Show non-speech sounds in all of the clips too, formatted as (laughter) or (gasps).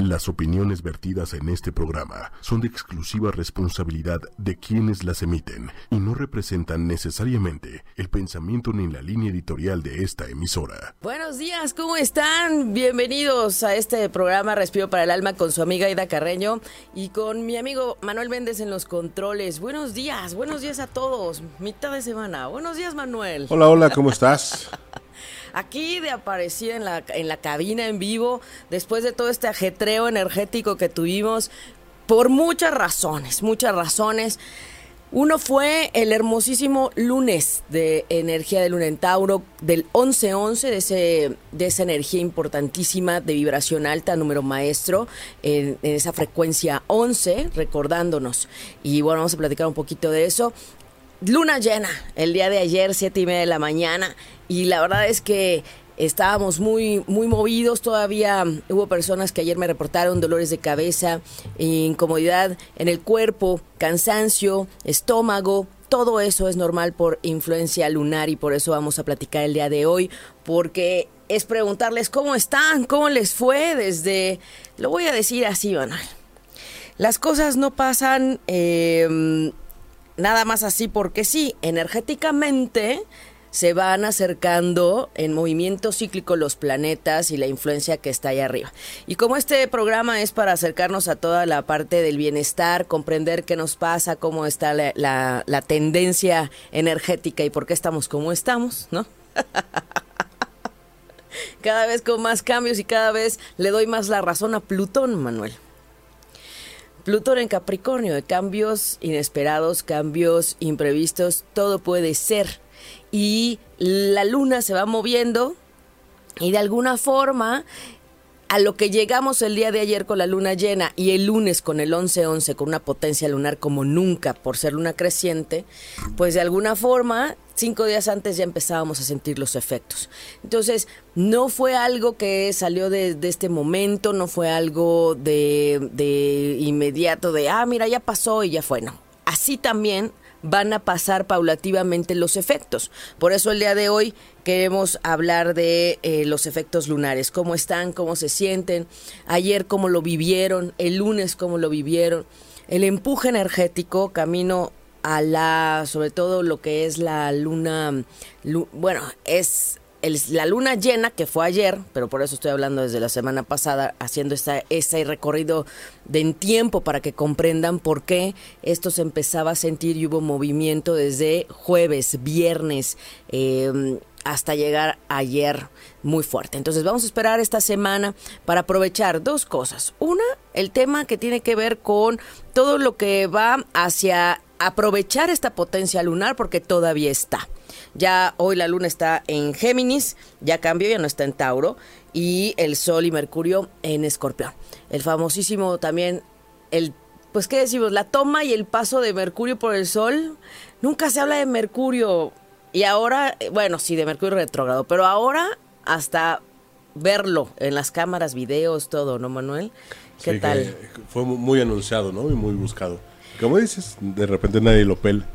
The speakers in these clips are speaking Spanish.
Las opiniones vertidas en este programa son de exclusiva responsabilidad de quienes las emiten y no representan necesariamente el pensamiento ni la línea editorial de esta emisora. Buenos días, ¿cómo están? Bienvenidos a este programa Respiro para el Alma con su amiga Ida Carreño y con mi amigo Manuel Méndez en los controles. Buenos días, buenos días a todos. Mitad de semana. Buenos días, Manuel. Hola, hola, ¿cómo estás? (laughs) aquí de aparecer en la, en la cabina en vivo, después de todo este ajetreo energético que tuvimos, por muchas razones, muchas razones. Uno fue el hermosísimo lunes de energía de Luna en Tauro, del 11-11, de, de esa energía importantísima de vibración alta, número maestro, en, en, esa frecuencia 11, recordándonos. Y bueno, vamos a platicar un poquito de eso. Luna llena, el día de ayer, siete y media de la mañana, y la verdad es que estábamos muy, muy movidos. Todavía hubo personas que ayer me reportaron dolores de cabeza, incomodidad en el cuerpo, cansancio, estómago. Todo eso es normal por influencia lunar y por eso vamos a platicar el día de hoy, porque es preguntarles cómo están, cómo les fue desde, lo voy a decir así, Manuel. Las cosas no pasan eh, nada más así porque sí, energéticamente se van acercando en movimiento cíclico los planetas y la influencia que está ahí arriba. Y como este programa es para acercarnos a toda la parte del bienestar, comprender qué nos pasa, cómo está la, la, la tendencia energética y por qué estamos como estamos, ¿no? (laughs) cada vez con más cambios y cada vez le doy más la razón a Plutón, Manuel. Plutón en Capricornio, de cambios inesperados, cambios imprevistos, todo puede ser. Y la luna se va moviendo y de alguna forma a lo que llegamos el día de ayer con la luna llena y el lunes con el 11-11 con una potencia lunar como nunca por ser luna creciente, pues de alguna forma cinco días antes ya empezábamos a sentir los efectos. Entonces, no fue algo que salió de, este momento, no fue algo de, de inmediato, de, ah, mira, ya pasó y ya fue, no. Así también van a pasar paulativamente los efectos. Por eso el día de hoy queremos hablar de eh, los efectos lunares, cómo están, cómo se sienten, ayer cómo lo vivieron, el lunes cómo lo vivieron, el empuje energético camino a la, sobre todo lo que es la luna, lu, bueno, es la luna llena, que fue ayer, pero por eso estoy hablando desde la semana pasada, haciendo esta, ese recorrido de en tiempo para que comprendan por qué esto se empezaba a sentir y hubo movimiento desde jueves, viernes, eh, hasta llegar ayer muy fuerte. Entonces vamos a esperar esta semana para aprovechar dos cosas. Una, el tema que tiene que ver con todo lo que va hacia aprovechar esta potencia lunar porque todavía está. Ya hoy la luna está en Géminis, ya cambió, ya no está en Tauro, y el Sol y Mercurio en Escorpión. El famosísimo también, el, pues qué decimos, la toma y el paso de Mercurio por el Sol. Nunca se habla de Mercurio. Y ahora, bueno, sí, de Mercurio retrógrado, pero ahora hasta verlo en las cámaras, videos, todo, ¿no, Manuel? ¿Qué Sí, tal? Fue muy anunciado, ¿no? Y muy buscado. Como dices, de repente nadie lo pela.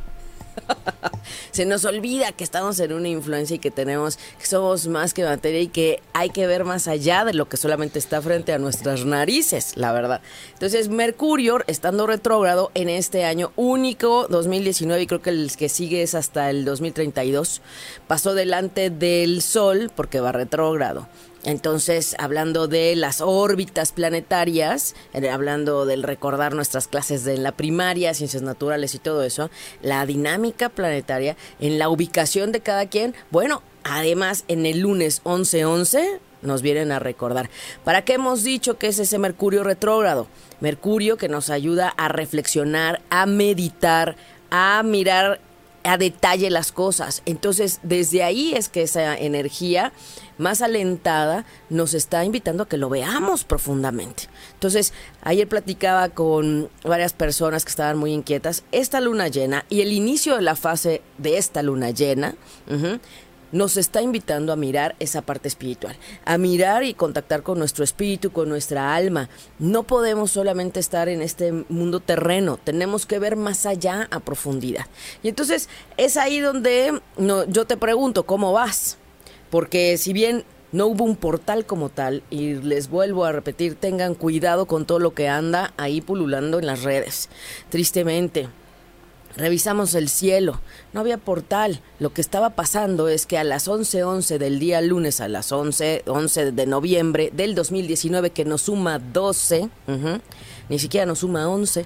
(laughs) Se nos olvida que estamos en una influencia y que tenemos, que somos más que materia y que hay que ver más allá de lo que solamente está frente a nuestras narices, la verdad. Entonces, Mercurio, estando retrógrado en este año único, 2019, y creo que el que sigue es hasta el 2032, pasó delante del Sol porque va retrógrado. Entonces, hablando de las órbitas planetarias, eh, hablando del recordar nuestras clases de la primaria, ciencias naturales y todo eso, la dinámica planetaria en la ubicación de cada quien, bueno, además en el lunes 11-11 nos vienen a recordar. ¿Para qué hemos dicho que es ese Mercurio retrógrado? Mercurio que nos ayuda a reflexionar, a meditar, a mirar a detalle las cosas. Entonces, desde ahí es que esa energía más alentada nos está invitando a que lo veamos profundamente. Entonces, ayer platicaba con varias personas que estaban muy inquietas. Esta luna llena y el inicio de la fase de esta luna llena, nos está invitando a mirar esa parte espiritual, a mirar y contactar con nuestro espíritu, con nuestra alma. No podemos solamente estar en este mundo terreno, tenemos que ver más allá a profundidad. Y entonces es ahí donde yo te pregunto, ¿cómo vas? Porque si bien no hubo un portal como tal y les vuelvo a repetir, tengan cuidado con todo lo que anda ahí pululando en las redes. Tristemente. Revisamos el cielo, no había portal. Lo que estaba pasando es que a las 11:11 del día lunes, a las 11, 11 de noviembre del 2019, que nos suma 12, ni siquiera nos suma 11.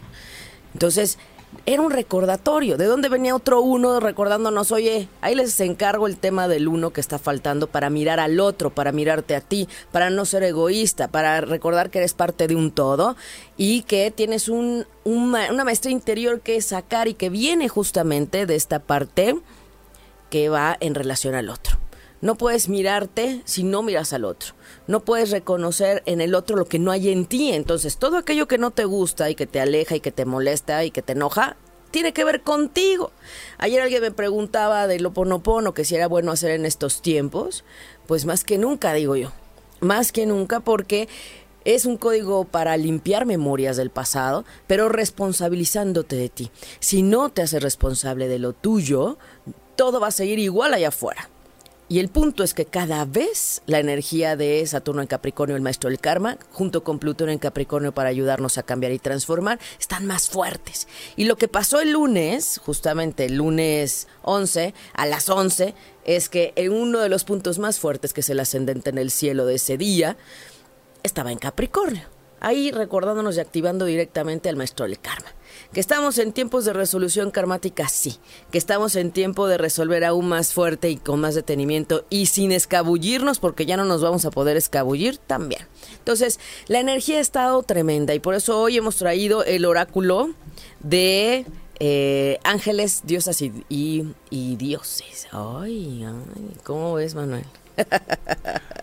Entonces, era un recordatorio. ¿De dónde venía otro uno recordándonos, oye, ahí les encargo el tema del uno que está faltando para mirar al otro, para mirarte a ti, para no ser egoísta, para recordar que eres parte de un todo y que tienes un, una maestría interior que sacar y que viene justamente de esta parte que va en relación al otro. No puedes mirarte si no miras al otro. No puedes reconocer en el otro lo que no hay en ti. Entonces, todo aquello que no te gusta y que te aleja y que te molesta y que te enoja, tiene que ver contigo. Ayer alguien me preguntaba de lo ponopono que si era bueno hacer en estos tiempos. Pues más que nunca, digo yo. Más que nunca porque es un código para limpiar memorias del pasado, pero responsabilizándote de ti. Si no te haces responsable de lo tuyo, todo va a seguir igual allá afuera. Y el punto es que cada vez la energía de Saturno en Capricornio, el maestro del karma, junto con Plutón en Capricornio para ayudarnos a cambiar y transformar, están más fuertes. Y lo que pasó el lunes, justamente el lunes 11, a las 11, es que en uno de los puntos más fuertes, que es el ascendente en el cielo de ese día, estaba en Capricornio. Ahí recordándonos y activando directamente al maestro del karma. Que estamos en tiempos de resolución karmática, sí. Que estamos en tiempo de resolver aún más fuerte y con más detenimiento y sin escabullirnos, porque ya no nos vamos a poder escabullir también. Entonces, la energía ha estado tremenda y por eso hoy hemos traído el oráculo de eh, ángeles, diosas y, y, dioses. Ay, ay, ¿cómo ves, Manuel? (laughs)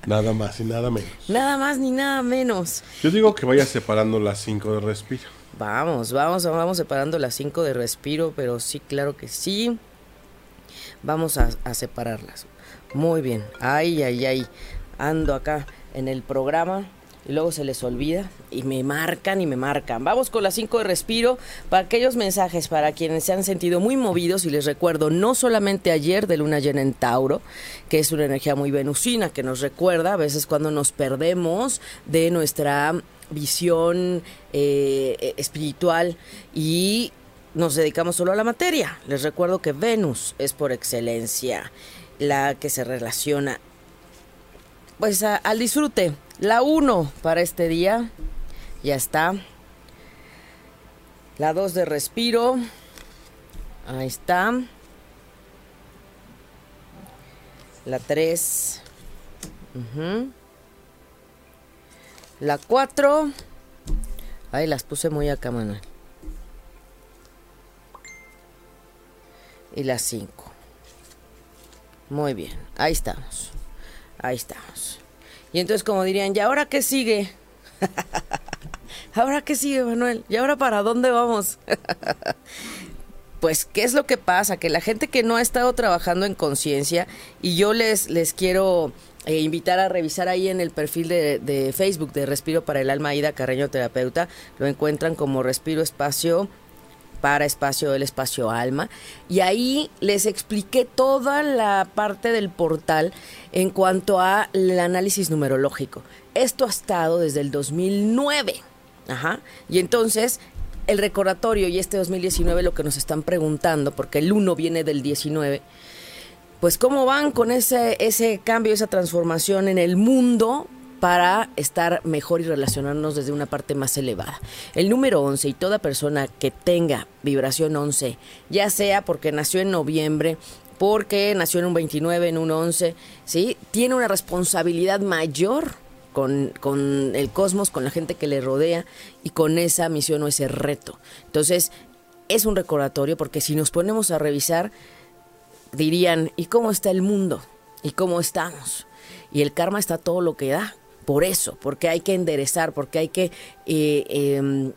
nada más y nada menos. Nada más ni nada menos. Yo digo que vaya separando las cinco de respiro. Vamos, vamos, vamos separando las cinco de respiro, pero sí, claro que sí. Vamos a, a separarlas. Muy bien. Ay, ay, ay. Ando acá en el programa y luego se les olvida y me marcan y me marcan. Vamos con las 5 de respiro para aquellos mensajes para quienes se han sentido muy movidos y les recuerdo no solamente ayer de luna llena en Tauro, que es una energía muy venusina que nos recuerda a veces cuando nos perdemos de nuestra visión eh, espiritual y nos dedicamos solo a la materia. Les recuerdo que Venus es por excelencia la que se relaciona pues al disfrute. La 1 para este día ya está. La 2 de respiro. Ahí está. La 3. La 4. Ahí las puse muy acá, Manuel. Y la 5. Muy bien, ahí estamos. Ahí estamos. Y entonces como dirían, ¿y ahora qué sigue? (laughs) ¿Ahora qué sigue, Manuel? ¿Y ahora para dónde vamos? (laughs) pues, ¿qué es lo que pasa? Que la gente que no ha estado trabajando en conciencia, y yo les, les quiero eh, invitar a revisar ahí en el perfil de, Facebook de Respiro para el Alma Ida Carreño Terapeuta. Lo encuentran como Respiro Espacio para Espacio del Espacio Alma. Y ahí les expliqué toda la parte del portal en cuanto a el análisis numerológico. Esto ha estado desde el 2009. Ajá. Y entonces el recordatorio y este 2019 lo que nos están preguntando, porque el 1 viene del 19 pues cómo van con ese, ese cambio, esa transformación en el mundo para estar mejor y relacionarnos desde una parte más elevada. El número 11 y toda persona que tenga vibración 11, ya sea porque nació en noviembre, porque nació en un 29, en un 11, ¿sí? Tiene una responsabilidad mayor con, con, el cosmos, con la gente que le rodea y con esa misión o ese reto. Entonces, es un recordatorio porque si nos ponemos a revisar, dirían, ¿y cómo está el mundo? ¿Y cómo estamos? Y el karma está todo lo que da. Por eso, porque hay que enderezar, porque hay que eh, em,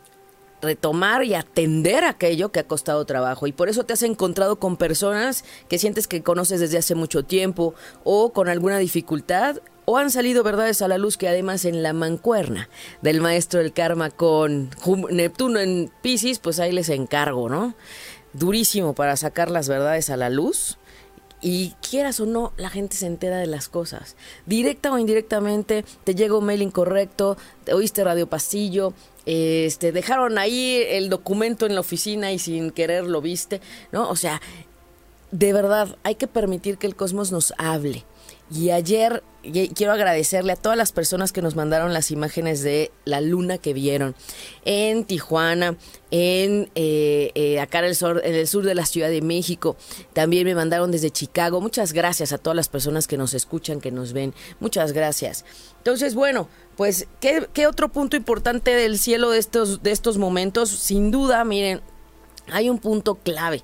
retomar y atender aquello que ha costado trabajo. Y por eso te has encontrado con personas que sientes que conoces desde hace mucho tiempo o con alguna dificultad o han salido verdades a la luz que además en la mancuerna del maestro del karma con Neptuno en Pisces, pues ahí les encargo, ¿no? Durísimo para sacar las verdades a la luz y quieras o no, la gente se entera de las cosas. Directa o indirectamente, te llega un mail incorrecto, te oíste Radio Pasillo, este, dejaron ahí el documento en la oficina y sin querer lo viste, ¿no? O sea, de verdad, hay que permitir que el cosmos nos hable. Y ayer quiero agradecerle a todas las personas que nos mandaron las imágenes de la luna que vieron en Tijuana, en eh, eh, acá en el, sur, en el sur de la Ciudad de México. También me mandaron desde Chicago. Muchas gracias a todas las personas que nos escuchan, que nos ven. Muchas gracias. Entonces, bueno, pues, ¿qué, qué otro punto importante del cielo de estos, de estos momentos? Sin duda, miren, hay un punto clave.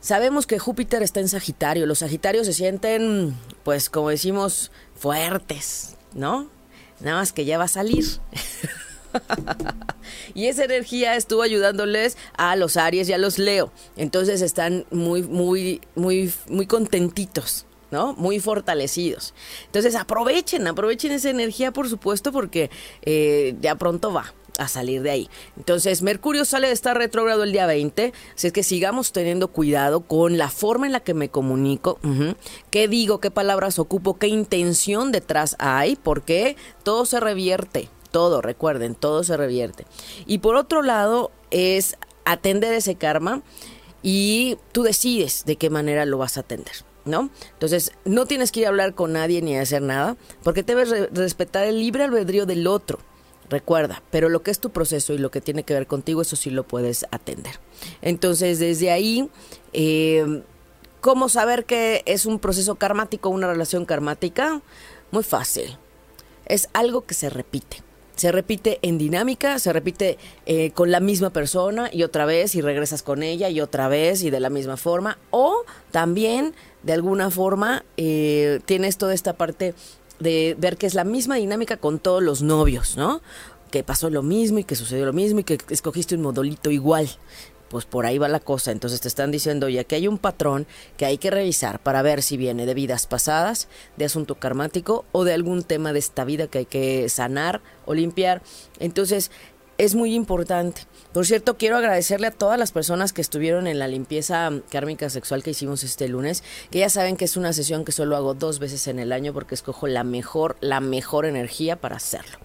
Sabemos que Júpiter está en Sagitario. Los Sagitarios se sienten, pues como decimos, fuertes, ¿no? Nada más que ya va a salir. (laughs) y esa energía estuvo ayudándoles a los Aries y a los Leo. Entonces están muy, muy, muy, muy contentitos. ¿no? Muy fortalecidos. Entonces aprovechen, aprovechen esa energía, por supuesto, porque eh, ya pronto va a salir de ahí. Entonces, Mercurio sale de estar retrógrado el día 20, así es que sigamos teniendo cuidado con la forma en la que me comunico, qué digo, qué palabras ocupo, qué intención detrás hay, porque todo se revierte, todo, recuerden, todo se revierte. Y por otro lado, es atender ese karma y tú decides de qué manera lo vas a atender. ¿No? Entonces, no tienes que ir a hablar con nadie ni a hacer nada, porque debes respetar el libre albedrío del otro. Recuerda, pero lo que es tu proceso y lo que tiene que ver contigo, eso sí lo puedes atender. Entonces, desde ahí, eh, ¿cómo saber que es un proceso karmático, una relación karmática? Muy fácil. Es algo que se repite. Se repite en dinámica, se repite eh, con la misma persona y otra vez y regresas con ella y otra vez y de la misma forma. O también, de alguna forma, eh, tienes toda esta parte de ver que es la misma dinámica con todos los novios, ¿no? Que pasó lo mismo y que sucedió lo mismo y que escogiste un modolito igual. Pues por ahí va la cosa. Entonces te están diciendo, ya que hay un patrón que hay que revisar para ver si viene de vidas pasadas, de asunto karmático o de algún tema de esta vida que hay que sanar o limpiar. Entonces es muy importante. Por cierto, quiero agradecerle a todas las personas que estuvieron en la limpieza kármica sexual que hicimos este lunes, que ya saben que es una sesión que solo hago dos veces en el año porque escojo la mejor, la mejor energía para hacerlo.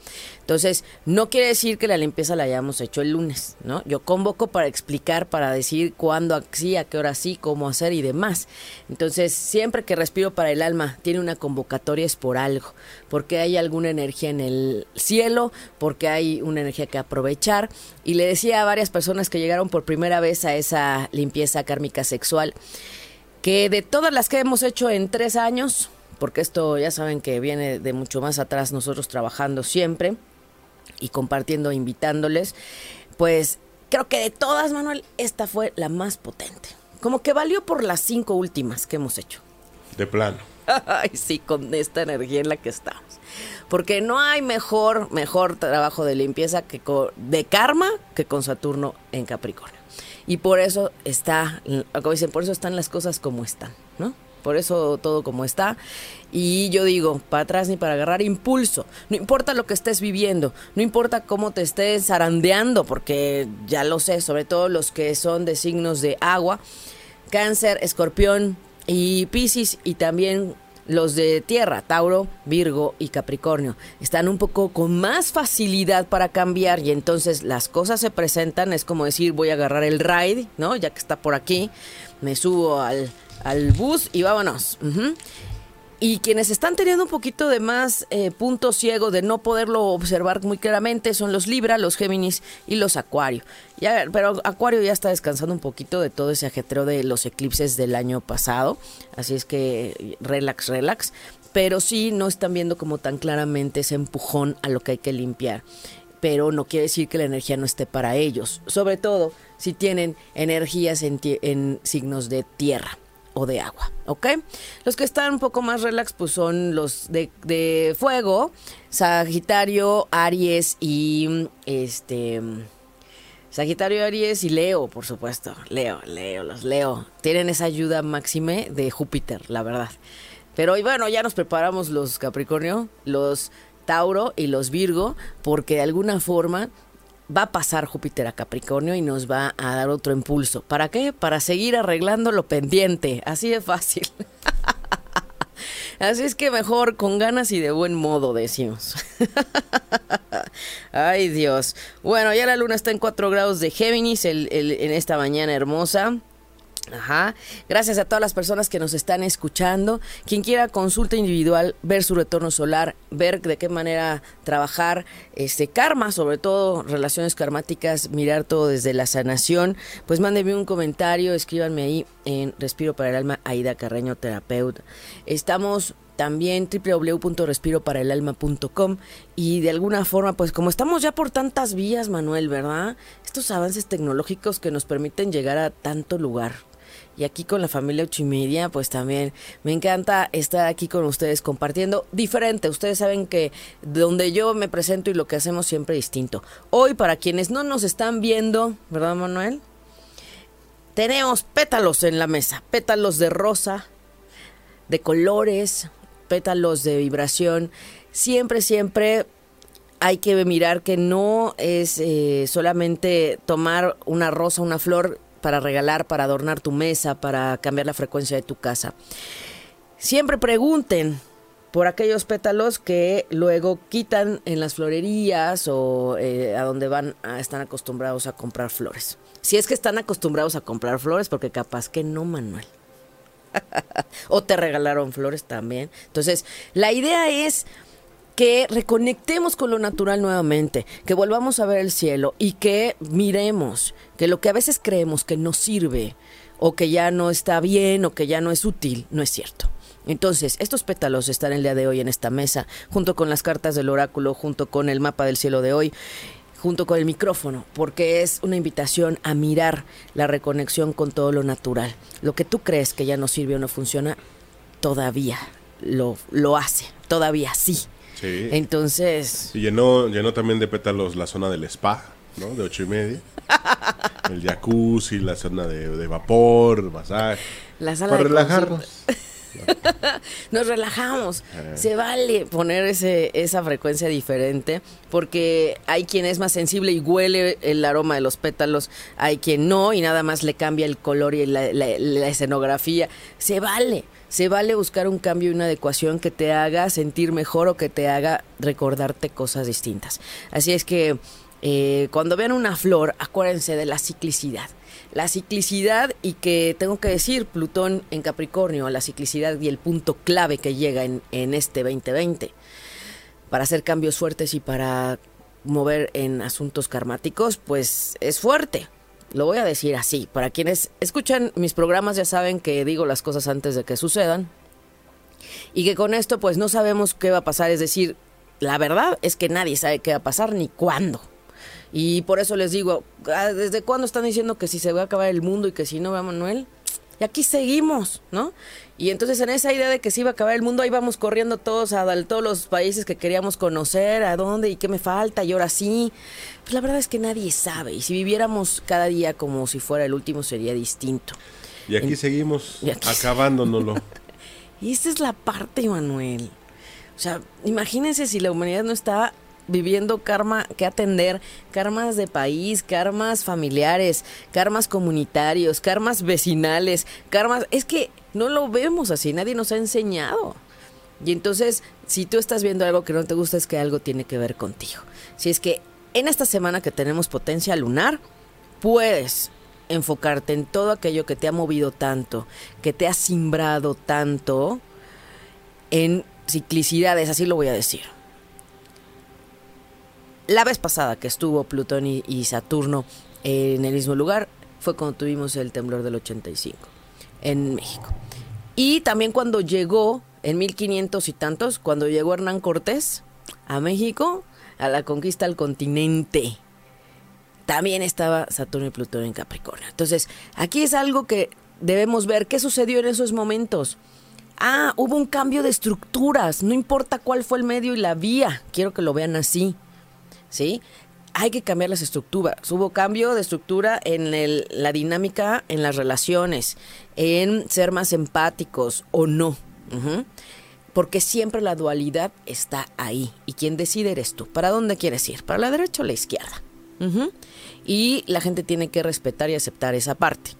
Entonces, no quiere decir que la limpieza la hayamos hecho el lunes, ¿no? Yo convoco para explicar, para decir cuándo sí, a qué hora sí, cómo hacer y demás. Entonces, siempre que respiro para el alma tiene una convocatoria es por algo, porque hay alguna energía en el cielo, porque hay una energía que aprovechar. Y le decía a varias personas que llegaron por primera vez a esa limpieza kármica sexual, que de todas las que hemos hecho en tres años, porque esto ya saben que viene de mucho más atrás nosotros trabajando siempre, y compartiendo, invitándoles, pues creo que de todas, Manuel, esta fue la más potente. Como que valió por las cinco últimas que hemos hecho. De plano. (laughs) Ay, sí, con esta energía en la que estamos. Porque no hay mejor, mejor trabajo de limpieza que de karma que con Saturno en Capricornio. Y por eso está, como dicen, por eso están las cosas como están, ¿no? Por eso todo como está. Y yo digo, para atrás ni para agarrar impulso. No importa lo que estés viviendo, no importa cómo te estés zarandeando, porque ya lo sé, sobre todo los que son de signos de agua, cáncer, escorpión y piscis y también los de tierra, Tauro, Virgo y Capricornio, están un poco con más facilidad para cambiar y entonces las cosas se presentan, es como decir, voy a agarrar el ride, ¿no? Ya que está por aquí, me subo al, al bus y vámonos. Y quienes están teniendo un poquito de más eh, punto ciego de no poderlo observar muy claramente son los Libra, los Géminis y los Acuario. Ya, pero Acuario ya está descansando un poquito de todo ese ajetreo de los eclipses del año pasado. Así es que relax, relax. Pero sí no están viendo como tan claramente ese empujón a lo que hay que limpiar. Pero no quiere decir que la energía no esté para ellos. Sobre todo si tienen energías en signos de tierra o de agua, ¿ok? Los que están un poco más relax pues son los de, de fuego, Sagitario, Aries y este... Sagitario, Aries y Leo, por supuesto. Leo, Leo, los Leo. Tienen esa ayuda máxime de Júpiter, la verdad. Pero y bueno, ya nos preparamos los Capricornio, los Tauro y los Virgo, porque de alguna forma va a pasar Júpiter a Capricornio y nos va a dar otro impulso. ¿Para qué? Para seguir arreglando lo pendiente. Así de fácil. (laughs) Así es que mejor con ganas y de buen modo, decimos. (laughs) Ay, Dios. Bueno, ya la luna está en 4 grados de Géminis en esta mañana hermosa. Ajá. Gracias a todas las personas que nos están escuchando. Quien quiera consulta individual, ver su retorno solar, ver de qué manera trabajar este karma, sobre todo relaciones karmáticas, mirar todo desde la sanación, pues mándenme un comentario, escríbanme ahí en Respiro para el Alma, Aida Carreño, terapeuta. Estamos también www.respiroparaelalma.com y de alguna forma, pues como estamos ya por tantas vías, Manuel, ¿verdad? Estos avances tecnológicos que nos permiten llegar a tanto lugar y aquí con la familia Ochimedia, pues también me encanta estar aquí con ustedes compartiendo diferente. Ustedes saben que donde yo me presento y lo que hacemos siempre distinto. Hoy, para quienes no nos están viendo, ¿verdad, Manuel? Tenemos pétalos en la mesa, pétalos de rosa, de colores, pétalos de vibración. Siempre, siempre hay que mirar que no es eh, solamente tomar una rosa, una flor para regalar, para adornar tu mesa, para cambiar la frecuencia de tu casa. Siempre pregunten por aquellos pétalos que luego quitan en las florerías o eh, a donde van a, están acostumbrados a comprar flores. Si es que están acostumbrados a comprar flores, porque capaz que no, Manuel. (laughs) o te regalaron flores también. Entonces, la idea es que reconectemos con lo natural nuevamente, que volvamos a ver el cielo y que miremos que lo que a veces creemos que no sirve o que ya no está bien o que ya no es útil, no es cierto. Entonces, estos pétalos están el día de hoy en esta mesa, junto con las cartas del oráculo, junto con el mapa del cielo de hoy, junto con el micrófono, porque es una invitación a mirar la reconexión con todo lo natural. Lo que tú crees que ya no sirve o no funciona, todavía lo, lo hace, todavía sí. Entonces. Y llenó, llenó también de pétalos la zona del spa, ¿no? De ocho y media. (laughs) el jacuzzi, la zona de, vapor, masaje. La sala para relajarnos. (laughs) Nos relajamos. Eh. Se vale poner ese, esa frecuencia diferente porque hay quien es más sensible y huele el aroma de los pétalos, hay quien no y nada más le cambia el color y la escenografía. Se vale. Se vale buscar un cambio y una adecuación que te haga sentir mejor o que te haga recordarte cosas distintas. Así es que eh, cuando vean una flor, acuérdense de la ciclicidad. La ciclicidad y que tengo que decir, Plutón en Capricornio, la ciclicidad y el punto clave que llega en, en este 2020 para hacer cambios fuertes y para mover en asuntos karmáticos, pues es fuerte. Lo voy a decir así. Para quienes escuchan mis programas ya saben que digo las cosas antes de que sucedan. Y que con esto pues no sabemos qué va a pasar. Es decir, la verdad es que nadie sabe qué va a pasar ni cuándo. Y por eso les digo, ah, ¿desde cuándo están diciendo que si se va a acabar el mundo y que si no va Manuel? Y aquí seguimos, ¿no? Y entonces en esa idea de que se iba a acabar el mundo, ahí vamos corriendo todos a, todos los países que queríamos conocer, a dónde y qué me falta, y ahora sí. Pues la verdad es que nadie sabe. Y si viviéramos cada día como si fuera el último, sería distinto. Y aquí seguimos acabándonoslo. y (laughs) esta es la parte, Manuel. O sea, imagínense si la humanidad no está viviendo karma que atender, karmas de país, karmas familiares, karmas comunitarios, karmas vecinales, karmas... Es que no lo vemos así, nadie nos ha enseñado. Y entonces, si tú estás viendo algo que no te gusta, es que algo tiene que ver contigo. Si es que en esta semana que tenemos potencia lunar, puedes enfocarte en todo aquello que te ha movido tanto, que te ha simbrado tanto, en ciclicidades, así lo voy a decir la vez pasada que estuvo Plutón y, Saturno en el mismo lugar fue cuando tuvimos el temblor del 85 en México. Y también cuando llegó en 1500 y tantos, cuando llegó Hernán Cortés a México, a la conquista del continente, también estaba Saturno y Plutón en Capricornio. Entonces, aquí es algo que debemos ver qué sucedió en esos momentos. Ah, hubo un cambio de estructuras, no importa cuál fue el medio y la vía, quiero que lo vean así. ¿Sí? Hay que cambiar las estructuras. Hubo cambio de estructura en la dinámica, en las relaciones, en ser más empáticos o no. Porque siempre la dualidad está ahí. Y quien decide eres tú. ¿Para dónde quieres ir? ¿Para la derecha o la izquierda? Y la gente tiene que respetar y aceptar esa parte.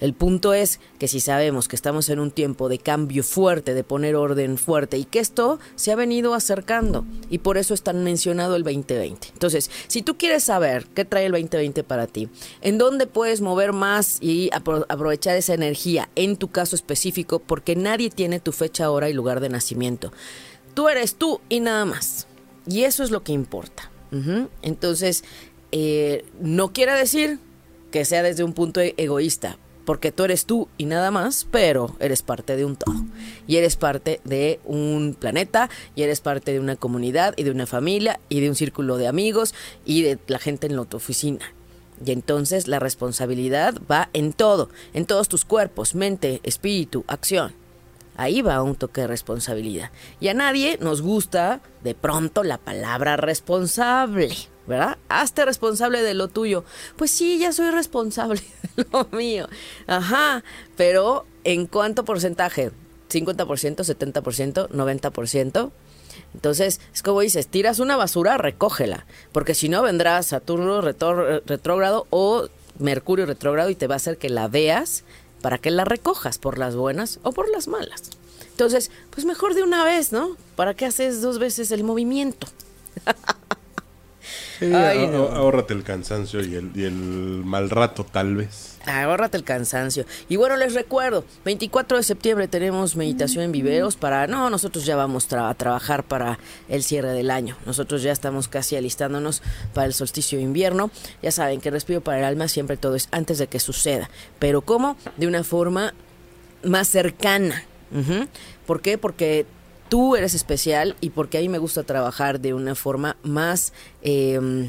El punto es que si sabemos que estamos en un tiempo de cambio fuerte, de poner orden fuerte y que esto se ha venido acercando y por eso es tan mencionado el 2020. Entonces, si tú quieres saber qué trae el 2020 para ti, en dónde puedes mover más y aprovechar esa energía en tu caso específico, porque nadie tiene tu fecha, hora y lugar de nacimiento. Tú eres tú y nada más. Y eso es lo que importa. Entonces, eh, no quiere decir que sea desde un punto egoísta, porque tú eres tú y nada más, pero eres parte de un todo. Y eres parte de un planeta, y eres parte de una comunidad, y de una familia, y de un círculo de amigos, y de la gente en la tu oficina. Y entonces la responsabilidad va en todo, en todos tus cuerpos, mente, espíritu, acción. Ahí va un toque de responsabilidad. Y a nadie nos gusta de pronto la palabra responsable. ¿Verdad? Hazte responsable de lo tuyo. Pues sí, ya soy responsable (laughs) de lo mío. Ajá, pero ¿en cuánto porcentaje? ¿50%, 70%, 90%? Entonces, es como dices, tiras una basura, recógela, porque si no vendrá Saturno retrógrado o Mercurio retrógrado y te va a hacer que la veas para que la recojas por las buenas o por las malas. Entonces, pues mejor de una vez, ¿no? ¿Para qué haces dos veces el movimiento? (laughs) Ahórrate el cansancio y el, y el mal rato, tal vez. Ahórrate el cansancio. Y bueno, les recuerdo, 24 de septiembre tenemos meditación en viveros para... No, nosotros ya vamos a trabajar para el cierre del año. Nosotros ya estamos casi alistándonos para el solsticio de invierno. Ya saben que respiro para el alma siempre todo es antes de que suceda. Pero ¿cómo? De una forma más cercana. ¿Por qué? Porque tú eres especial y porque a mí me gusta trabajar de una forma más, eh,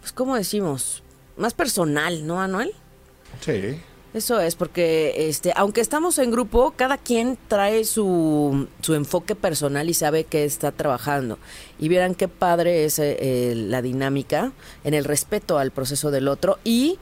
pues, ¿cómo decimos? Más personal, ¿no, Anuel? Sí. Eso es, porque este, aunque estamos en grupo, cada quien trae su, su enfoque personal y sabe que está trabajando. Y vieran qué padre es eh, la dinámica en el respeto al proceso del otro y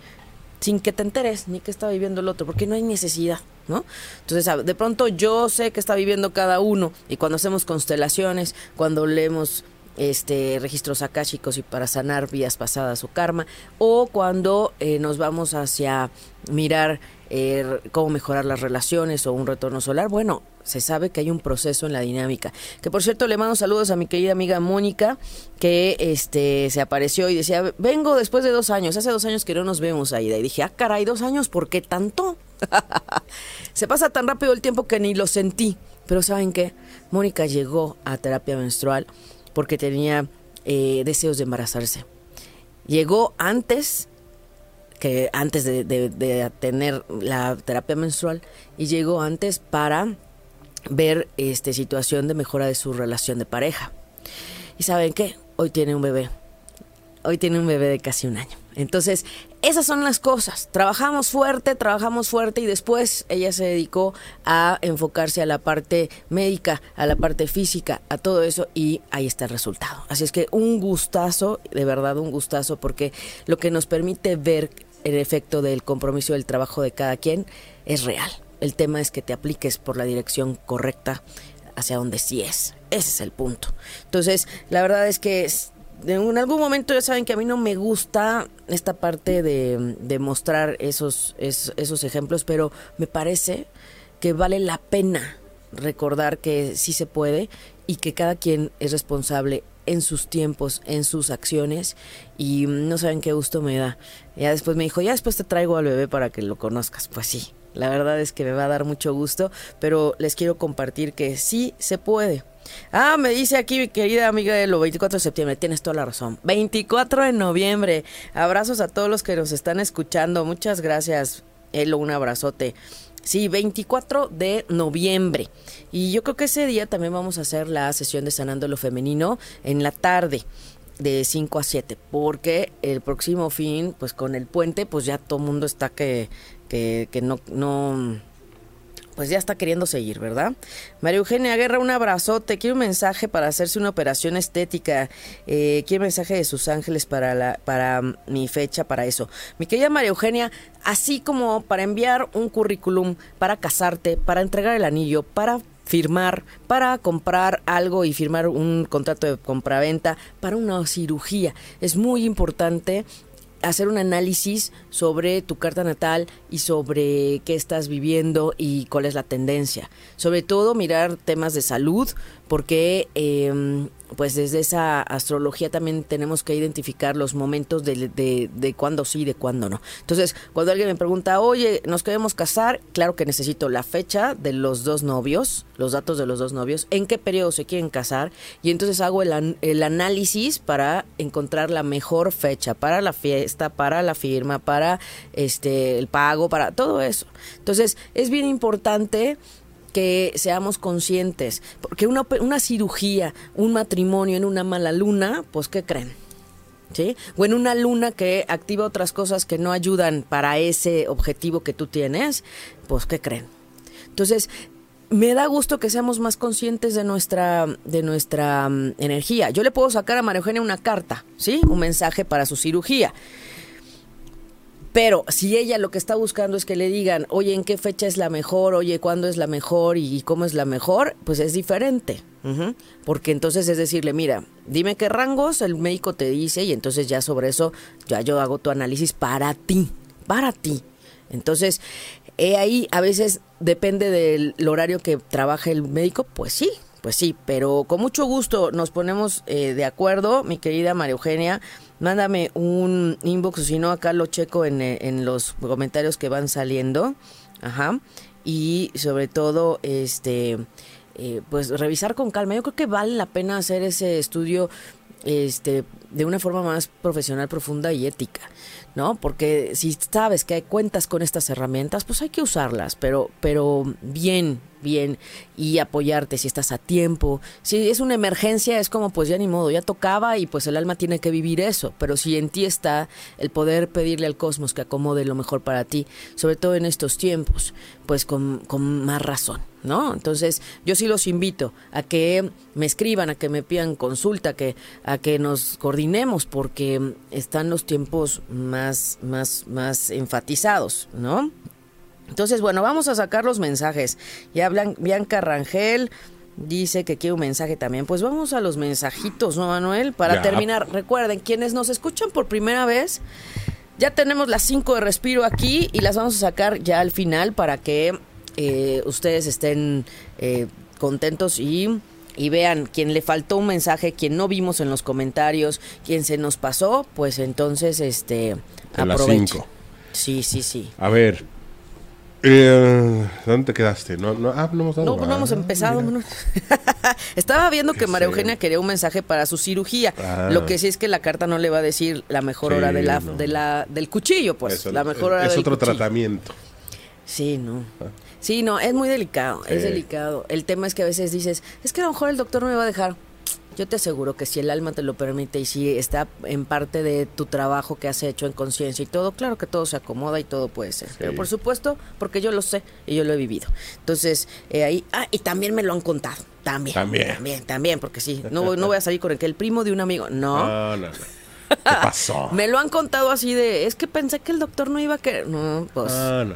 sin que te enteres ni que está viviendo el otro, porque no hay necesidad. ¿No? Entonces, de pronto yo sé que está viviendo cada uno y cuando hacemos constelaciones, cuando leemos este registros akáshicos y para sanar vías pasadas o karma o cuando eh, nos vamos hacia mirar eh, cómo mejorar las relaciones o un retorno solar bueno se sabe que hay un proceso en la dinámica que por cierto le mando saludos a mi querida amiga Mónica que este se apareció y decía vengo después de dos años hace dos años que no nos vemos Aida y dije ah caray dos años ¿por qué tanto? (laughs) Se pasa tan rápido el tiempo que ni lo sentí. Pero ¿saben qué? Mónica llegó a terapia menstrual porque tenía eh, deseos de embarazarse. Llegó antes que antes de, tener la terapia menstrual y llegó antes para ver este situación de mejora de su relación de pareja. Y saben qué, hoy tiene un bebé. Hoy tiene un bebé de casi un año. Entonces, esas son las cosas. Trabajamos fuerte, trabajamos fuerte y después ella se dedicó a enfocarse a la parte médica, a la parte física, a todo eso y ahí está el resultado. Así es que un gustazo, de verdad un gustazo, porque lo que nos permite ver el efecto del compromiso del trabajo de cada quien es real. El tema es que te apliques por la dirección correcta hacia donde sí es. Ese es el punto. Entonces, la verdad es que en algún momento ya saben que a mí no me gusta esta parte de, mostrar esos, esos, ejemplos, pero me parece que vale la pena recordar que sí se puede y que cada quien es responsable en sus tiempos, en sus acciones y no saben qué gusto me da. Ya después me dijo, ya después te traigo al bebé para que lo conozcas. Pues sí, la verdad es que me va a dar mucho gusto, pero les quiero compartir que sí se puede. Ah, me dice aquí mi querida amiga de lo 24 de septiembre, tienes toda la razón. 24 de noviembre. Abrazos a todos los que nos están escuchando. Muchas gracias, Elo, un abrazote. Sí, 24 de noviembre. Y yo creo que ese día también vamos a hacer la sesión de Sanando lo Femenino en la tarde de 5 a 7, porque el próximo fin, pues con el puente, pues ya todo mundo está que, que, no, no pues ya está queriendo seguir, ¿verdad? María Eugenia Guerra, un abrazote. Quiero un mensaje para hacerse una operación estética. Eh, quiero un mensaje de sus ángeles para, la, para mi fecha, para eso. Mi querida María Eugenia, así como para enviar un currículum, para casarte, para entregar el anillo, para firmar, para comprar algo y firmar un contrato de compraventa, para una cirugía. Es muy importante hacer un análisis sobre tu carta natal y sobre qué estás viviendo y cuál es la tendencia. Sobre todo mirar temas de salud, porque eh, pues desde esa astrología también tenemos que identificar los momentos de, de, de cuándo sí y de cuándo no. Entonces, cuando alguien me pregunta, oye, ¿nos queremos casar? Claro que necesito la fecha de los dos novios, los datos de los dos novios, en qué periodo se quieren casar, y entonces hago el, el análisis para encontrar la mejor fecha para la fiesta, para la firma, para este el pago, para todo eso. Entonces, es bien importante que seamos conscientes, porque una, una cirugía, un matrimonio en una mala luna, pues ¿qué creen? ¿Sí? O en una luna que activa otras cosas que no ayudan para ese objetivo que tú tienes, pues ¿qué creen? Entonces, me da gusto que seamos más conscientes de nuestra, de nuestra um, energía. Yo le puedo sacar a María Eugenia una carta, ¿sí? Un mensaje para su cirugía. Pero si ella lo que está buscando es que le digan, oye, ¿en qué fecha es la mejor? Oye, ¿cuándo es la mejor? ¿Y cómo es la mejor? Pues es diferente. Porque entonces es decirle, mira, dime qué rangos el médico te dice y entonces ya sobre eso ya yo hago tu análisis para ti, para ti. Entonces, he ahí a veces depende del horario que trabaje el médico, pues sí, pues sí, pero con mucho gusto nos ponemos eh, de acuerdo, mi querida María Eugenia. Mándame un inbox, o si no, acá lo checo en, en los comentarios que van saliendo. Ajá. Y sobre todo, este, eh, pues revisar con calma. Yo creo que vale la pena hacer ese estudio este, de una forma más profesional, profunda y ética. ¿No? Porque si sabes que cuentas con estas herramientas, pues hay que usarlas, pero, pero bien, bien, y apoyarte si estás a tiempo. Si es una emergencia, es como, pues ya ni modo, ya tocaba y pues el alma tiene que vivir eso, pero si en ti está el poder pedirle al cosmos que acomode lo mejor para ti, sobre todo en estos tiempos, pues con, con más razón. ¿No? Entonces, yo sí los invito a que me escriban, a que me pidan consulta, que, a que nos coordinemos, porque están los tiempos más, más, más enfatizados, ¿no? Entonces, bueno, vamos a sacar los mensajes. Ya Bianca Rangel dice que quiere un mensaje también. Pues vamos a los mensajitos, ¿no, Manuel? Para Ya. terminar, recuerden, quienes nos escuchan por primera vez, ya tenemos las 5 de respiro aquí y las vamos a sacar ya al final para que eh, ustedes estén eh, contentos y, y vean quién le faltó un mensaje, quien no vimos en los comentarios, quien se nos pasó, pues entonces este aprovechen. Sí, sí, sí. A ver. Eh, ¿Dónde te quedaste? No, no, ah, no hemos dado. No, no hemos Ah, empezado. (laughs) Estaba viendo que María. Eugenia quería un mensaje para su cirugía. Ah. Lo que sí es que la carta no le va a decir la mejor Sí, hora de la, no. de la, del cuchillo, pues. Eso, la mejor hora es del otro cuchillo. tratamiento. Sí, no. Sí, no, es muy delicado, es delicado. El tema es que a veces dices, es que a lo mejor el doctor me va a dejar. Yo te aseguro que si el alma te lo permite y si está en parte de tu trabajo que has hecho en conciencia y todo, claro que todo se acomoda y todo puede ser. Pero por supuesto, porque yo lo sé y yo lo he vivido. Entonces, eh, ahí, ah, y también me lo han contado. También. También. También, también, porque sí. No, voy- no voy a salir con el que el primo de un amigo. No. No, no, no. ¿Qué pasó? (laughs) Me lo han contado así de, es que pensé que el doctor no iba a querer. No, pues. No, no.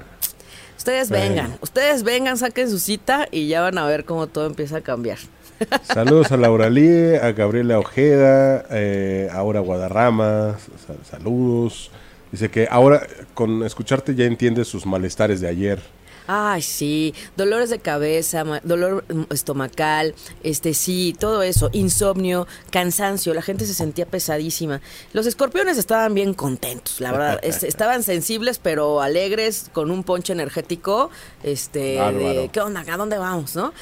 Ustedes vengan, ustedes vengan, saquen su cita y ya van a ver cómo todo empieza a cambiar. (laughs) Saludos a Laura Lee, a Gabriela Ojeda, eh, a Aura Guadarrama, sa- saludos. Dice que ahora con escucharte ya entiendes sus malestares de ayer. Ay, sí, dolores de cabeza, dolor mm, estomacal, este sí, todo eso, insomnio, cansancio, la gente se sentía pesadísima. Los escorpiones estaban bien contentos, la verdad, (laughs) es- estaban sensibles pero alegres con un ponche energético, este, de. ¿qué onda? ¿A dónde vamos, no?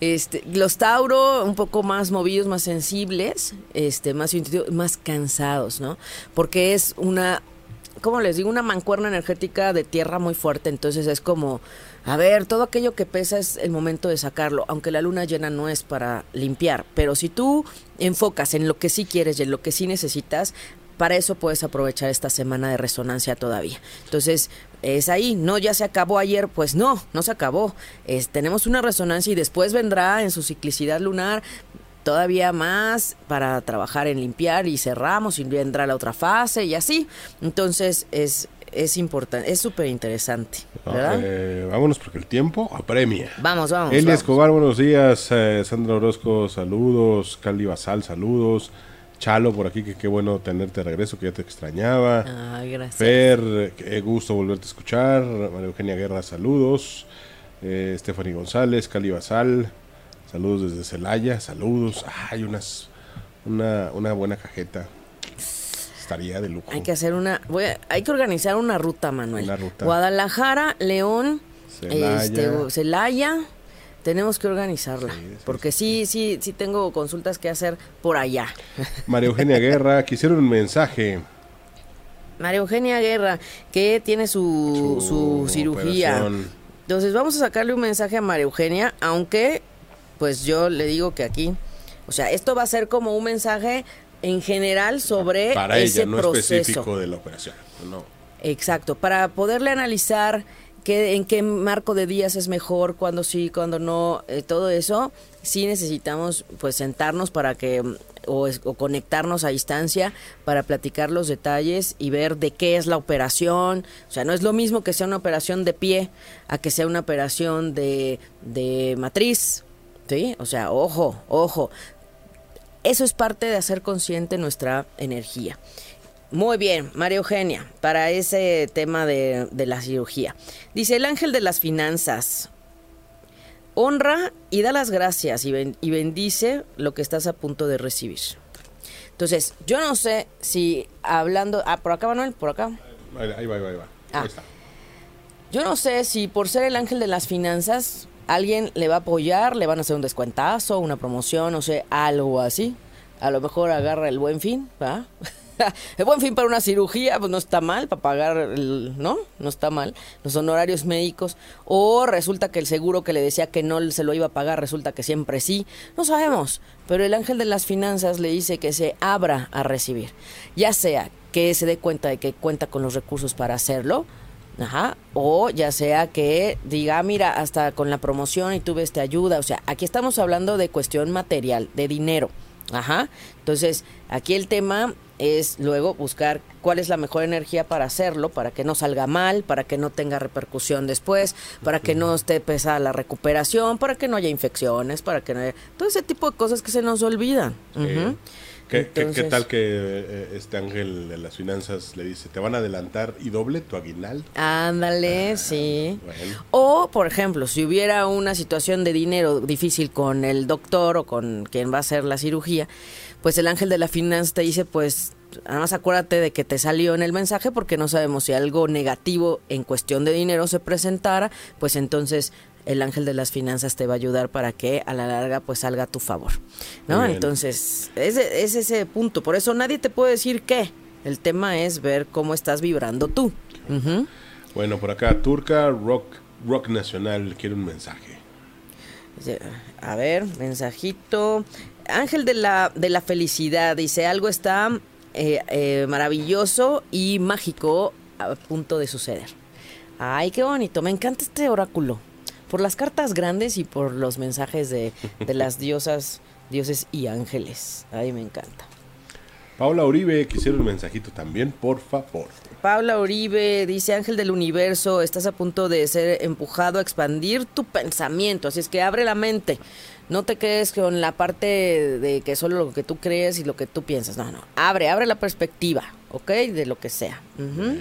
Este, los Tauro un poco más movidos, más sensibles, este, más más cansados, ¿no? Porque es una como les digo, una mancuerna energética de tierra muy fuerte, entonces es como, a ver, todo aquello que pesa es el momento de sacarlo, aunque la luna llena no es para limpiar, pero si tú enfocas en lo que sí quieres y en lo que sí necesitas, para eso puedes aprovechar esta semana de resonancia todavía. Entonces, es ahí, no, ya se acabó ayer, pues no, no se acabó. Tenemos una resonancia y después vendrá en su ciclicidad lunar todavía más para trabajar en limpiar y cerramos y vendrá la otra fase y así. Entonces es, es importante, es súper interesante. ¿verdad? Eh, vámonos porque el tiempo apremia. vamos, vamos. Elia vamos. Escobar, buenos días. Eh, Sandra Orozco, saludos. Cali Basal, saludos. Chalo por aquí, que qué bueno tenerte de regreso, que ya te extrañaba. Ah, gracias. Fer, qué gusto volverte a escuchar. María Eugenia Guerra, saludos. Eh, Stephanie González, Cali Basal, saludos desde Celaya, saludos. hay unas, una, una buena cajeta. Estaría de lujo. Hay que hacer una, voy a- hay que organizar una ruta, Manuel. Una ruta. Guadalajara, León, Celaya. este, Celaya. Tenemos que organizarla, Sí, sí, porque sí, sí, sí tengo consultas que hacer por allá. (laughs) María Eugenia Guerra, quisiera un mensaje. María Eugenia Guerra, que tiene su, su, cirugía. operación. Entonces vamos a sacarle un mensaje a María Eugenia, aunque pues yo le digo que aquí, o sea, esto va a ser como un mensaje en general sobre Para ese ella, no proceso. específico de la operación. No. Exacto, para poderle analizar qué, en qué marco de días es mejor, cuándo sí, cuándo no, eh, todo eso, sí necesitamos pues sentarnos para que o, o conectarnos a distancia para platicar los detalles y ver de qué es la operación. O sea, no es lo mismo que sea una operación de pie a que sea una operación de, de matriz. ¿Sí? O sea, ojo, ojo. Eso es parte de hacer consciente nuestra energía. Muy bien, María Eugenia, para ese tema de, de la cirugía. Dice el ángel de las finanzas. Honra y da las gracias y, ben- y bendice lo que estás a punto de recibir. Entonces, yo no sé si hablando... Ah, por acá, Manuel, por acá. Ahí, ahí va, ahí va, ahí va. Ah. Ahí está. Yo no sé si por ser el ángel de las finanzas, alguien le va a apoyar, le van a hacer un descuentazo, una promoción, no sé, algo así. A lo mejor agarra el buen fin, ¿va? (laughs) el buen fin para una cirugía, pues no está mal, para pagar, ¿no? No está mal. Los honorarios médicos. O resulta que el seguro que le decía que no se lo iba a pagar, resulta que siempre sí. No sabemos. Pero el ángel de las finanzas le dice que se abra a recibir. Ya sea que se dé cuenta de que cuenta con los recursos para hacerlo, Ajá. O ya sea que diga, "Ah, mira, hasta con la promoción y tuve esta ayuda. O sea, aquí estamos hablando de cuestión material, de dinero. Ajá. Entonces, aquí el tema es luego buscar cuál es la mejor energía para hacerlo, para que no salga mal, para que no tenga repercusión después, para que no esté pesada la recuperación, para que no haya infecciones, para que no haya... Todo ese tipo de cosas que se nos olvidan. Ujú. ¿Qué, qué- tal que eh, este ángel de las finanzas le dice, te van a adelantar y doble tu aguinaldo? Ándale, sí. bueno. O, por ejemplo, si hubiera una situación de dinero difícil con el doctor o con quien va a hacer la cirugía, pues el ángel de la finanza te dice, pues, nada más acuérdate de que te salió en el mensaje porque no sabemos si algo negativo en cuestión de dinero se presentara, pues entonces el ángel de las finanzas te va a ayudar para que a la larga pues salga a tu favor, ¿no? Entonces, es, es ese punto, por eso nadie te puede decir qué. El tema es ver cómo estás vibrando tú. Bueno, por acá, Turca Rock, Rock Nacional quiere un mensaje. A ver, mensajito. Ángel de la, de la felicidad dice, algo está eh, eh, maravilloso y mágico a punto de suceder. Ay, qué bonito, me encanta este oráculo. Por las cartas grandes y por los mensajes de, de las diosas, dioses y ángeles. Ay, me encanta. Paula Uribe quisiera un mensajito también, por favor. Paula Uribe dice, Ángel del Universo, estás a punto de ser empujado a expandir tu pensamiento, así es que abre la mente. No te quedes con la parte de que solo lo que tú crees y lo que tú piensas. No, no. Abre, abre la perspectiva, ¿ok? De lo que sea. Ujú.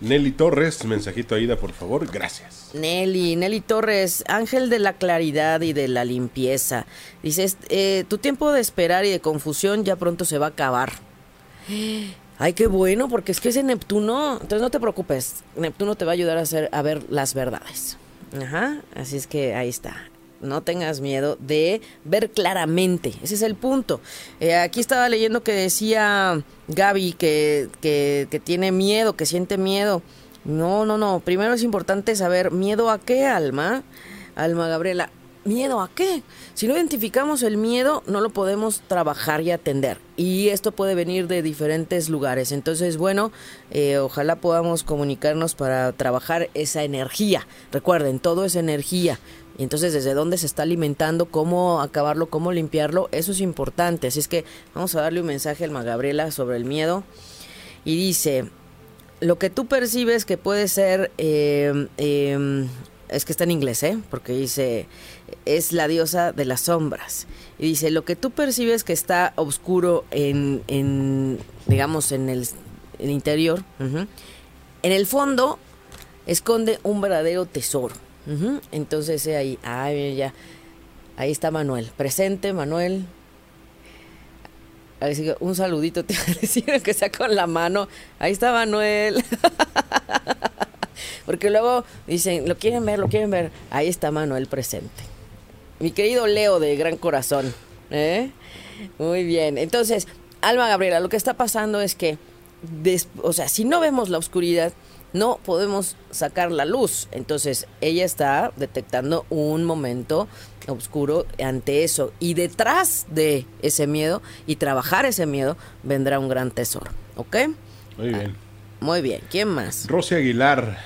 Nelly Torres, mensajito a Ida, por favor, gracias. Nelly, Nelly Torres, ángel de la claridad y de la limpieza. Dices, eh, tu tiempo de esperar y de confusión ya pronto se va a acabar. (gasps) Ay, qué bueno, porque es que ese Neptuno, entonces no te preocupes, Neptuno te va a ayudar a, hacer, a ver las verdades. Ajá, así es que ahí está. No tengas miedo de ver claramente, ese es el punto. Eh, aquí estaba leyendo que decía Gaby que, que, que tiene miedo, que siente miedo. No, no, no. Primero es importante saber miedo a qué, Alma. Alma Gabriela. ¿Miedo a qué? Si no identificamos el miedo, no lo podemos trabajar y atender. Y esto puede venir de diferentes lugares. Entonces, bueno, eh, ojalá podamos comunicarnos para trabajar esa energía. Recuerden, todo es energía. Y entonces, desde dónde se está alimentando, cómo acabarlo, cómo limpiarlo, eso es importante. Así es que vamos a darle un mensaje a Alma Gabriela sobre el miedo. Y dice, lo que tú percibes que puede ser eh, eh, es que está en inglés, ¿eh? Porque dice, es la diosa de las sombras. Y dice, lo que tú percibes que está oscuro en, en digamos, en el, interior, en el fondo esconde un verdadero tesoro. Entonces eh, ahí, ya, ahí está Manuel. Presente, Manuel. Un saludito (laughs) te decir que sea con la mano. Ahí está Manuel. (laughs) Porque luego dicen, lo quieren ver, lo quieren ver. Ahí está Manuel presente. Mi querido Leo de gran corazón. ¿eh? Muy bien. Entonces, Alma Gabriela, lo que está pasando es que, o sea, si no vemos la oscuridad, no podemos sacar la luz. Entonces, ella está detectando un momento oscuro ante eso. Y detrás de ese miedo y trabajar ese miedo, vendrá un gran tesoro. ¿Ok? Muy bien. Muy bien. ¿Quién más? Rosy Aguilar.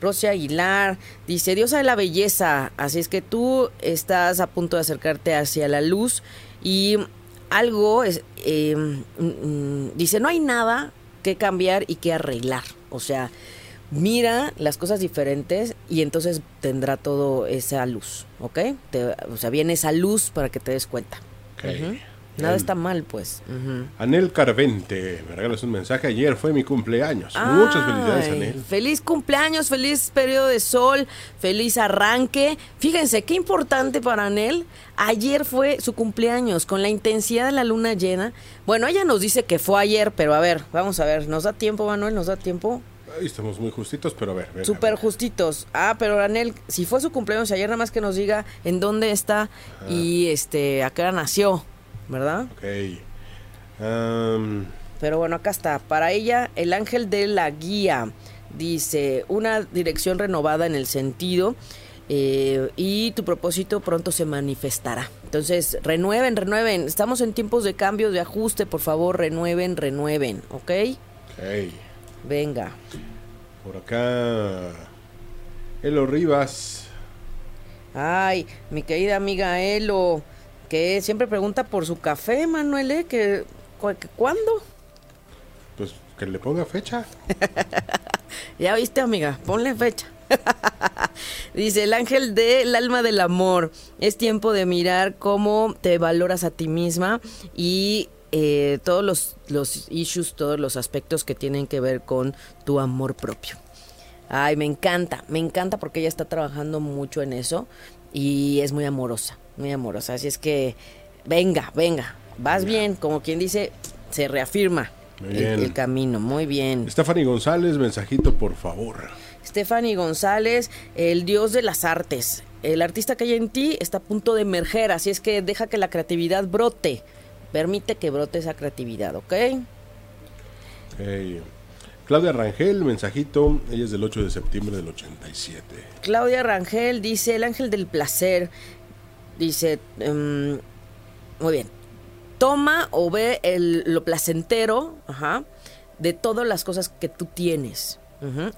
Rosy Aguilar dice, diosa de la belleza, así es que tú estás a punto de acercarte hacia la luz y algo es, eh, dice, no hay nada que cambiar y que arreglar, o sea, mira las cosas diferentes y entonces tendrá todo esa luz, ¿ok? Te- o sea, viene esa luz para que te des cuenta. Nada está mal, pues. Anel Carvente, me regalas un mensaje. Ayer fue mi cumpleaños. Muchas felicidades, Anel. Feliz cumpleaños, feliz periodo de sol, feliz arranque. Fíjense, qué importante para Anel. Ayer fue su cumpleaños, con la intensidad de la luna llena. Bueno, ella nos dice que fue ayer, pero a ver, vamos a ver, ¿nos da tiempo, Manuel? ¿Nos da tiempo? Ahí estamos muy justitos, pero a ver. venga, Súper justitos. Ah, pero Anel, si fue su cumpleaños ayer, nada más que nos diga en dónde está y este, a qué hora nació, ¿verdad? Ok. Pero bueno, acá está. Para ella, el ángel de la guía dice una dirección renovada en el sentido eh, y tu propósito pronto se manifestará. Entonces, renueven, renueven. Estamos en tiempos de cambio, de ajuste. Por favor, renueven, renueven. ¿Ok? ok. Venga. Por acá. Elo Rivas. Ay, mi querida amiga Elo, que siempre pregunta por su café, Manuel, ¿eh? Que, cu- que ¿Cuándo? Pues que le ponga fecha. (laughs) Ya viste, amiga, ponle fecha. (laughs) Dice el ángel del alma del amor. Es tiempo de mirar cómo te valoras a ti misma y eh, todos los, los issues, todos los aspectos que tienen que ver con tu amor propio. Ay, me encanta, me encanta porque ella está trabajando mucho en eso y es muy amorosa, muy amorosa. Así es que, venga, venga, vas bien, como quien dice, se reafirma el- camino, muy bien. Stephanie González, mensajito, por favor. Stephanie González, el dios de las artes. El artista que hay en ti está a punto de emerger, así es que deja que la creatividad brote. Permite que brote esa creatividad, ¿ok? Ok. Claudia Rangel, mensajito. Ella es del 8 de septiembre del 87. Claudia Rangel dice, el ángel del placer. Dice, em, muy bien, toma o ve el- lo placentero ajá, de todas las cosas que tú tienes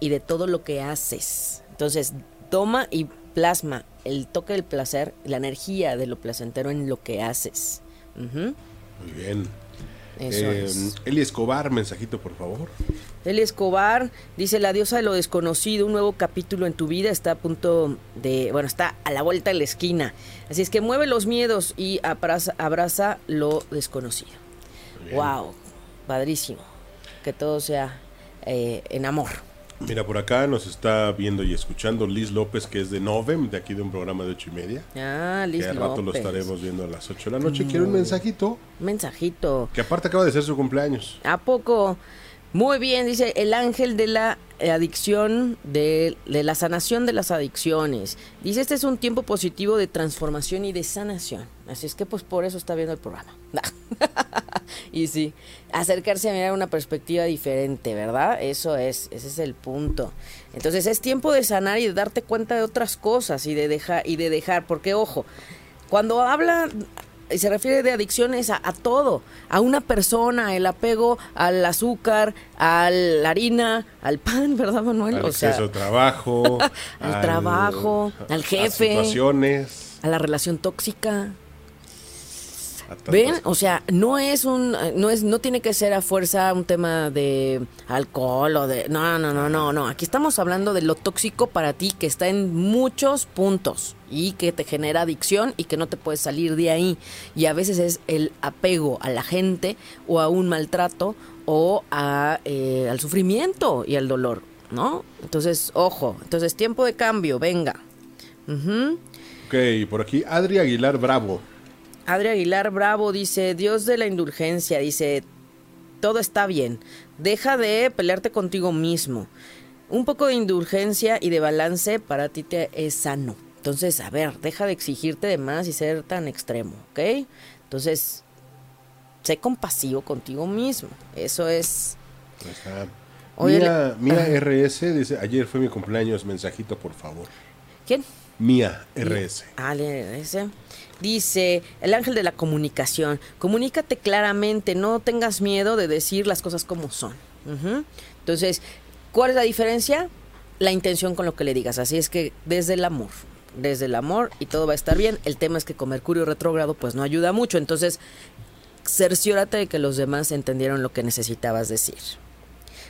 y de todo lo que haces. Entonces, toma y plasma el toque del placer, la energía de lo placentero en lo que haces. Muy bien. Eso Eh, es. Eli Escobar, mensajito, por favor. Eli Escobar dice la diosa de lo desconocido, un nuevo capítulo en tu vida está a punto de, bueno, está a la vuelta de la esquina. Así es que mueve los miedos y abraza, abraza lo desconocido. Bien. Wow, padrísimo. Que todo sea eh, en amor. Mira, por acá nos está viendo y escuchando Liz López, que es de Novem, de aquí de un programa de ocho y media. Ah, Liz que al rato lo López. estaremos viendo a las 8 de la noche. Quiero un mensajito, Mensajito. que aparte acaba de ser su cumpleaños. ¿A poco? Muy bien, dice el ángel de la adicción, de, de la sanación de las adicciones. Dice, este es un tiempo positivo de transformación y de sanación. Así es que pues por eso está viendo el programa. (laughs) y sí, acercarse a mirar una perspectiva diferente, ¿verdad? Eso es, ese es el punto. Entonces es tiempo de sanar y de darte cuenta de otras cosas y de dejar, y de dejar, porque ojo, cuando habla y se refiere de adicciones a, a todo, a una persona, el apego al azúcar, a la harina, al pan, (laughs) ¿verdad, Manuel? Al o sea, exceso de trabajo. (laughs) al trabajo, al a jefe. situaciones. a la relación tóxica. ¿Ven? O sea, no es un no es no tiene que ser a fuerza un tema de alcohol o de no, no, no, no, no. Aquí estamos hablando de lo tóxico para ti que está en muchos puntos y que te genera adicción y que no te puedes salir de ahí. Y a veces es el apego a la gente o a un maltrato o a, eh, al sufrimiento y al dolor, ¿no? Entonces, ojo, entonces tiempo de cambio, venga. Ok, por aquí Adri Aguilar Bravo. Adri Aguilar Bravo dice, Dios de la indulgencia, dice, todo está bien, deja de pelearte contigo mismo. Un poco de indulgencia y de balance para ti te es sano. Entonces, a ver, deja de exigirte de más y ser tan extremo, ¿ok? Entonces, sé compasivo contigo mismo. Eso es... Mía, Mía RS dice, ayer fue mi cumpleaños, mensajito por favor. ¿Quién? Mía RS. Ah, RS. Dice el ángel de la comunicación, comunícate claramente, no tengas miedo de decir las cosas como son. Entonces, ¿cuál es la diferencia? La intención con lo que le digas. Así es que desde el amor, desde el amor y todo va a estar bien. El tema es que con Mercurio retrógrado pues no ayuda mucho. Entonces, cerciórate de que los demás entendieron lo que necesitabas decir.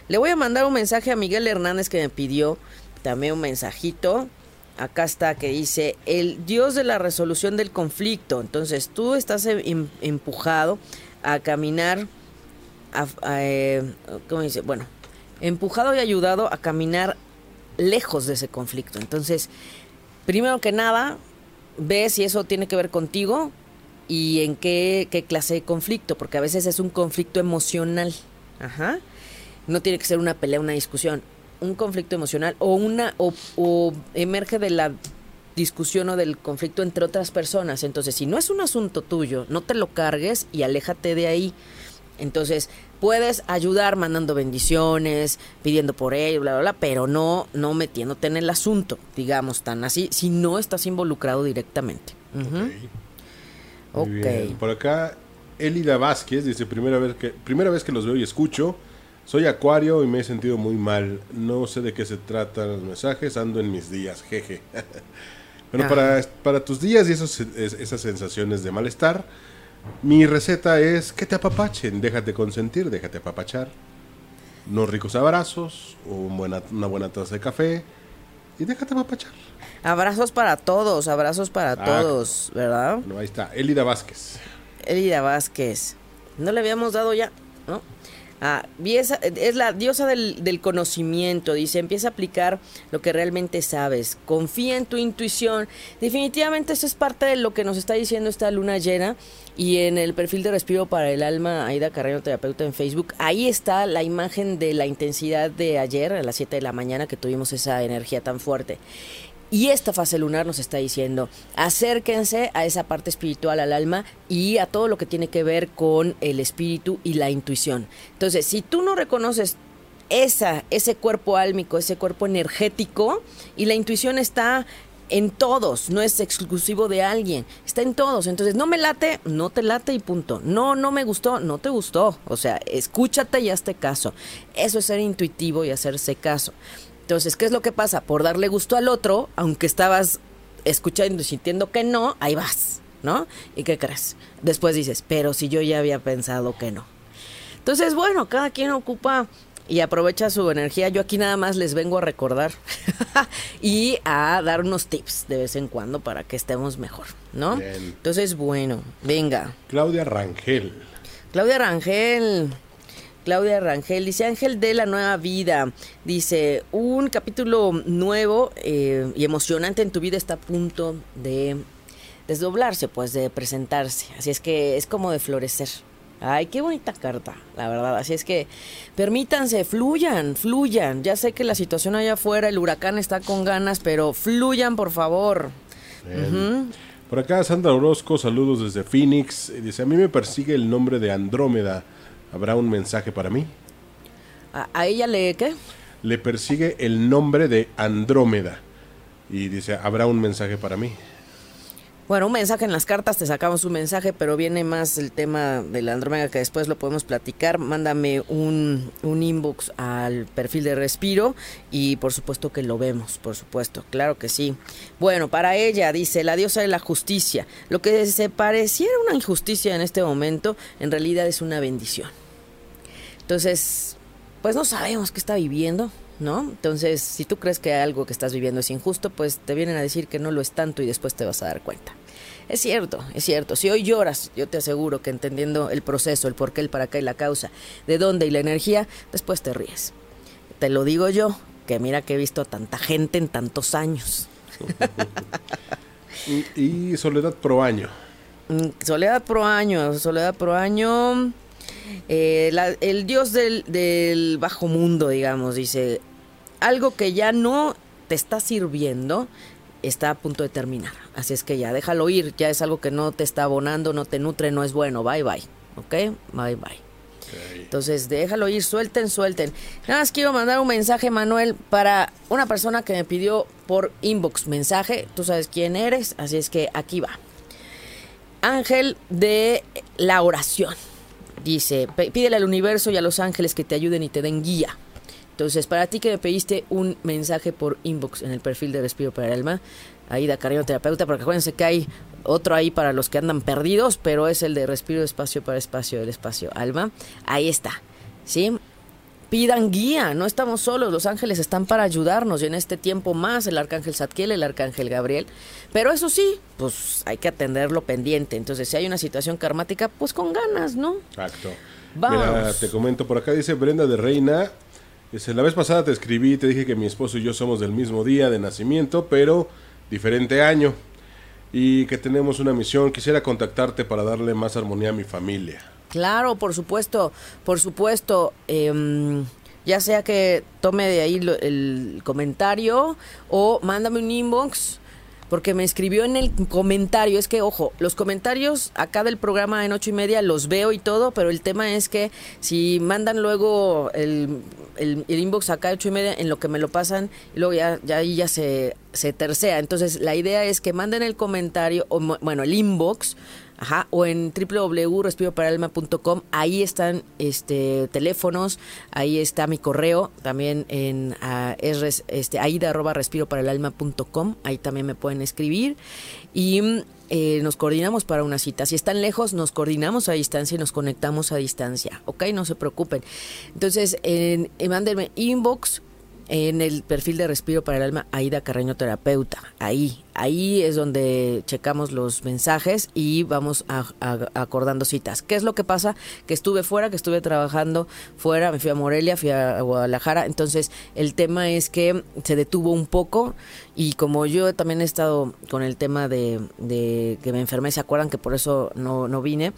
Le voy a mandar un mensaje a Miguel Hernández que me pidió también un mensajito acá está que dice el Dios de la resolución del conflicto. Entonces tú estás em, em, empujado a caminar, eh, ¿cómo dice? Bueno, empujado y ayudado a caminar lejos de ese conflicto. Entonces, primero que nada, ve si eso tiene que ver contigo y en qué, qué clase de conflicto, porque a veces es un conflicto emocional. Ajá. No tiene que ser una pelea, una discusión un conflicto emocional o una o, emerge de la discusión o del conflicto entre otras personas. Entonces, si no es un asunto tuyo, no te lo cargues y aléjate de ahí. Entonces, puedes ayudar mandando bendiciones, pidiendo por ello, bla, bla, bla, pero no, no metiéndote en el asunto, digamos, tan así, si no estás involucrado directamente. ok. Por acá, Elida Vázquez dice, primera vez, que, primera vez que los veo y escucho, soy acuario y me he sentido muy mal. No sé de qué se tratan los mensajes, ando en mis días, jeje. (laughs) Bueno, para, para, tus días y esos, esas sensaciones de malestar, mi receta es que te apapachen, déjate consentir, déjate apapachar. Unos ricos abrazos, buena, una buena taza de café y déjate apapachar. Abrazos para todos, abrazos para ah, todos, ¿verdad? Bueno, ahí está, Elida Vázquez. Elida Vázquez. No le habíamos dado ya. Ah, es la diosa del, conocimiento, dice, empieza a aplicar lo que realmente sabes, confía en tu intuición. Definitivamente eso es parte de lo que nos está diciendo esta luna llena y en el perfil de Respiro para el Alma, Aida Carrero, terapeuta en Facebook, ahí está la imagen de la intensidad de ayer a las 7 de la mañana que tuvimos esa energía tan fuerte. Y esta fase lunar nos está diciendo, acérquense a esa parte espiritual, al alma y a todo lo que tiene que ver con el espíritu y la intuición. Entonces, si tú no reconoces esa, ese cuerpo álmico, ese cuerpo energético, y la intuición está en todos, no es exclusivo de alguien, está en todos. Entonces, no me late, no te late y punto. No, no me gustó, no te gustó. O sea, escúchate y hazte caso. Eso es ser intuitivo y hacerse caso. Entonces, ¿qué es lo que pasa? Por darle gusto al otro, aunque estabas escuchando y sintiendo que no, ahí vas, ¿no? ¿Y qué crees? Después dices, pero si yo ya había pensado que no. Entonces, bueno, cada quien ocupa y aprovecha su energía. Yo aquí nada más les vengo a recordar (laughs) y a dar unos tips de vez en cuando para que estemos mejor, ¿no? Entonces, bueno, venga. Claudia Rangel. Claudia Rangel. Claudia Rangel dice Ángel de la Nueva Vida. Dice, un capítulo nuevo eh, y emocionante en tu vida está a punto de desdoblarse, pues de presentarse. Así es que es como de florecer. Ay, qué bonita carta, la verdad. Así es que permítanse, fluyan, fluyan. Ya sé que la situación allá afuera, el huracán está con ganas, pero fluyan, por favor. Por acá Sandra Orozco, saludos desde Phoenix. Dice, a mí me persigue el nombre de Andrómeda. ¿Habrá un mensaje para mí? ¿A, ella le qué? Le persigue el nombre de Andrómeda. Y dice, ¿habrá un mensaje para mí? Bueno, un mensaje en las cartas, te sacamos un mensaje, pero viene más el tema de la Andrómeda que después lo podemos platicar. Mándame un, un inbox al perfil de Respiro y por supuesto que lo vemos, por supuesto, claro que sí. Bueno, para ella, dice, la diosa de la justicia. Lo que se pareciera una injusticia en este momento, en realidad es una bendición. Entonces, pues no sabemos qué está viviendo, ¿no? Entonces, si tú crees que algo que estás viviendo es injusto, pues te vienen a decir que no lo es tanto y después te vas a dar cuenta. Es cierto, es cierto. Si hoy lloras, yo te aseguro que entendiendo el proceso, el por qué, el para qué y la causa, de dónde y la energía, después te ríes. Te lo digo yo, que mira que he visto a tanta gente en tantos años. (laughs) y, Soledad Pro Año. Mm, Soledad Pro Año, Soledad Pro Año. Eh, el dios del, del bajo mundo, digamos, dice, algo que ya no te está sirviendo, está a punto de terminar. Así es que ya déjalo ir, ya es algo que no te está abonando, no te nutre, no es bueno. Bye bye. ¿Ok? Bye bye. Entonces, déjalo ir, suelten, suelten. Nada más quiero mandar un mensaje, Manuel, para una persona que me pidió por inbox mensaje. Tú sabes quién eres, así es que aquí va. Ángel de la oración. Dice, pídele al universo y a los ángeles que te ayuden y te den guía. Entonces, para ti que me pediste un mensaje por inbox en el perfil de Respiro para el Alma, ahí da cariño terapeuta, porque acuérdense que hay otro ahí para los que andan perdidos, pero es el de Respiro Espacio para Espacio del Espacio Alma. Ahí está, ¿sí? Pidan guía, no estamos solos, los ángeles están para ayudarnos y en este tiempo más el arcángel Zadkiel, el arcángel Gabriel. Pero eso sí, pues hay que atenderlo pendiente. Entonces, si hay una situación karmática, pues con ganas, ¿no? Exacto. Vamos. Mira, te comento por acá, dice Brenda de Reina, Dice, la vez pasada te escribí te dije que mi esposo y yo somos del mismo día de nacimiento, pero diferente año. Y que tenemos una misión. Quisiera contactarte para darle más armonía a mi familia. Claro, por supuesto, por supuesto. Em, ya sea que tome de ahí el comentario o mándame un inbox porque me escribió en el comentario, es que, ojo, los comentarios acá del programa en ocho y media los veo y todo, pero el tema es que si mandan luego el, el, inbox acá a ocho y media, en lo que me lo pasan, luego ya, ya ahí ya se, se tercea. Entonces, la idea es que manden el comentario, o bueno, el inbox, Ajá, o en www.respiroparalma.com, ahí están este teléfonos, ahí está mi correo, también en uh, es, este, ahí también me pueden escribir y eh, nos coordinamos para una cita. Si están lejos, nos coordinamos a distancia y nos conectamos a distancia, ¿ok? No se preocupen. Entonces, en, mándenme inbox en el perfil de Respiro para el Alma, Aida Carreño Terapeuta. Ahí, ahí es donde checamos los mensajes y vamos acordando citas. ¿Qué es lo que pasa? Que estuve fuera, que estuve trabajando fuera, me fui a Morelia, fui a Guadalajara, entonces el tema es que se detuvo un poco y como yo también he estado con el tema de, de que me enfermé, ¿se acuerdan que por eso no, no vine?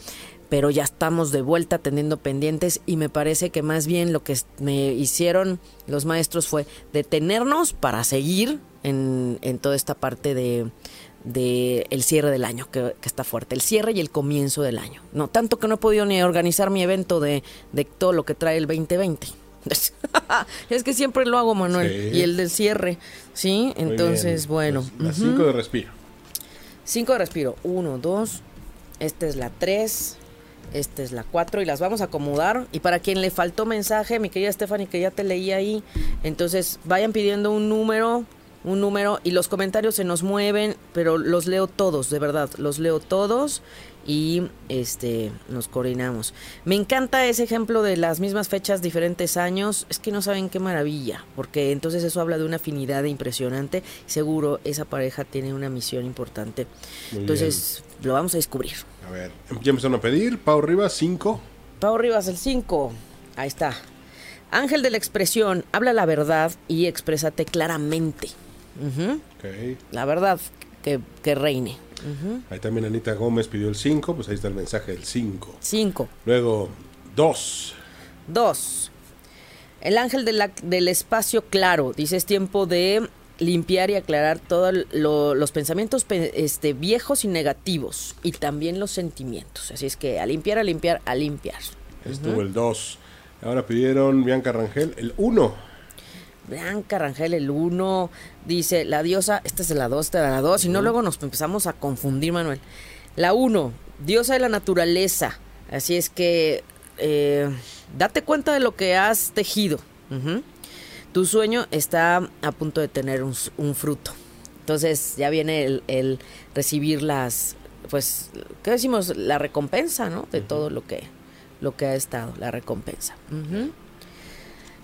Pero ya estamos de vuelta teniendo pendientes y me parece que más bien lo que me hicieron los maestros fue detenernos para seguir en, en toda esta parte de, de el cierre del año, que, está fuerte, el cierre y el comienzo del año. No, tanto que no he podido ni organizar mi evento de, de todo lo que trae el 2020. (laughs) es que siempre lo hago, Manuel. Y el del cierre, ¿sí? Entonces, bueno. Pues, la 5 de respiro. 5 de respiro. 1, 2. Esta es la 3. Esta es la 4 y las vamos a acomodar. Y para quien le faltó mensaje, mi querida Stephanie, que ya te leí ahí, entonces vayan pidiendo un número, un número y los comentarios se nos mueven, pero los leo todos, de verdad, los leo todos y este nos coordinamos. Me encanta ese ejemplo de las mismas fechas, diferentes años. Es que no saben qué maravilla, porque entonces eso habla de una afinidad impresionante. Seguro esa pareja tiene una misión importante. entonces lo vamos a descubrir. A ver, ya empezaron a pedir. Pau Rivas, 5. Pau Rivas, el 5. Ahí está. Ángel de la expresión, habla la verdad y exprésate claramente. La verdad que, que reine. Ahí también Anita Gómez pidió el 5, pues ahí está el mensaje del 5. 5. Luego, 2. 2. El ángel de la, del espacio claro, dice es tiempo de limpiar y aclarar todos los pensamientos este, viejos y negativos y también los sentimientos. Así es que a limpiar, a limpiar, a limpiar. Estuvo el 2. Ahora pidieron Bianca Rangel el 1. Blanca Rangel el 1, dice la diosa, esta es la 2, esta es de la 2, y no luego nos empezamos a confundir, Manuel. La 1, diosa de la naturaleza, así es que eh, date cuenta de lo que has tejido. Tu sueño está a punto de tener un, fruto. Entonces ya viene el, el recibir las, pues, ¿qué decimos? La recompensa, ¿no? De todo lo que, lo que ha estado, la recompensa.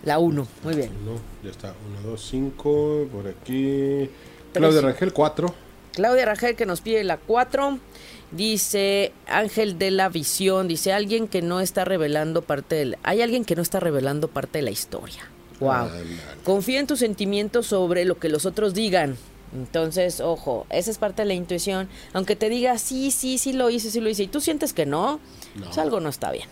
La 1, muy bien. Uno, ya está. 1, 2, 5. Por aquí. Claudia Rangel, 4. Claudia Rangel que nos pide la 4. Dice Ángel de la Visión, dice alguien que no está revelando parte del... Hay alguien que no está revelando parte de la historia. Wow. Confía en tus sentimientos sobre lo que los otros digan. Entonces, ojo, esa es parte de la intuición. Aunque te diga, sí, sí, sí lo hice, sí lo hice, y tú sientes que no, pues algo no está bien.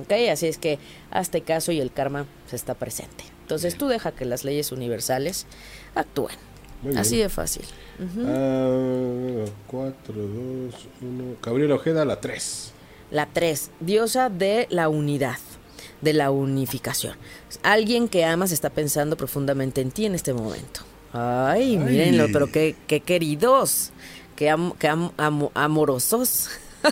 ¿Ok? Así es que hazte caso y el karma se está presente. Entonces tú deja que las leyes universales actúen. Así de fácil. 4, 2, 1. Gabriela Ojeda, la 3. La 3, diosa de la unidad, de la unificación. Alguien que amas está pensando profundamente en ti en este momento. Ay, Ay. mírenlo, pero qué, qué queridos, qué, am- qué am- amo- amorosos. (laughs)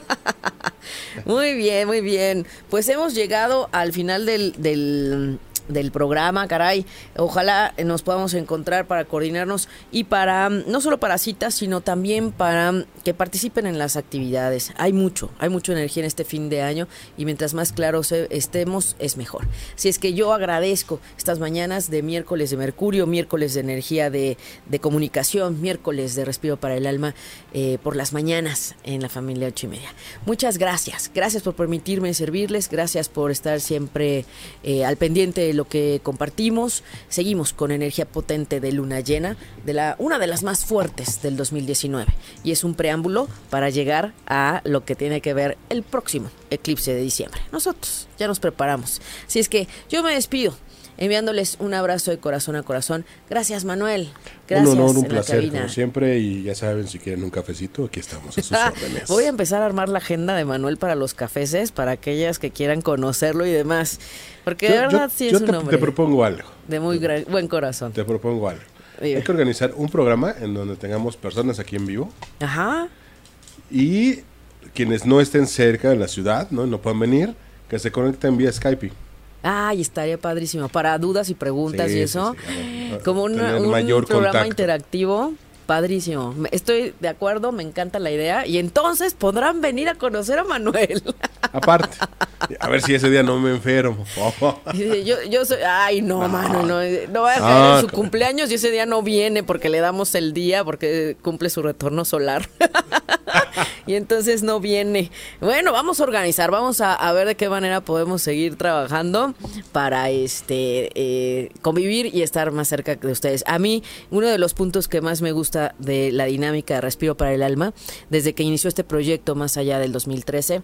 muy bien, muy bien. Pues hemos llegado al final del, del, del programa, caray. Ojalá nos podamos encontrar para coordinarnos y para, no solo para citas, sino también para que participen en las actividades. Hay mucho, hay mucha energía en este fin de año y mientras más claros estemos, es mejor. Si es que yo agradezco estas mañanas de miércoles de Mercurio, miércoles de energía de, de comunicación, miércoles de respiro para el alma, eh, por las mañanas en la familia ocho y media. Muchas gracias, gracias por permitirme servirles, gracias por estar siempre eh, al pendiente de lo que compartimos. Seguimos con energía potente de luna llena, de la, una de las más fuertes del 2019. Y es un preámbulo para llegar a lo que tiene que ver el próximo eclipse de diciembre. Nosotros ya nos preparamos. Así es que yo me despido. Enviándoles un abrazo de corazón a corazón. Gracias, Manuel. Gracias. un honor, un placer, como siempre. Y ya saben, si quieren un cafecito, aquí estamos a sus (laughs) órdenes. Voy a empezar a armar la agenda de Manuel para los cafeses, para aquellas que quieran conocerlo y demás. Porque de verdad yo- sí yo es un te, hombre te propongo algo. de muy gra- buen corazón. Te propongo algo. Hay que organizar un programa en donde tengamos personas aquí en vivo Ajá. y quienes no estén cerca de la ciudad, ¿no? No puedan venir, que se conecten vía Skype. Ay, estaría padrísimo. Para dudas y preguntas Sí, y eso. sí, Como una- un mayor programa contacto. interactivo. Padrísimo. Estoy de acuerdo, me encanta la idea. Y entonces podrán venir a conocer a Manuel. (laughs) Aparte, a ver si ese día no me enfermo. (laughs) Yo, yo soy, ay, no, mano, no, no va a caer en su cumpleaños y ese día no viene porque le damos el día porque cumple su retorno solar. (laughs) (laughs) y entonces no viene. Bueno, vamos a organizar, vamos a, ver de qué manera podemos seguir trabajando para este eh, convivir y estar más cerca de ustedes. A mí, uno de los puntos que más me gusta de la dinámica de Respiro para el Alma, desde que inició este proyecto más allá del 2013,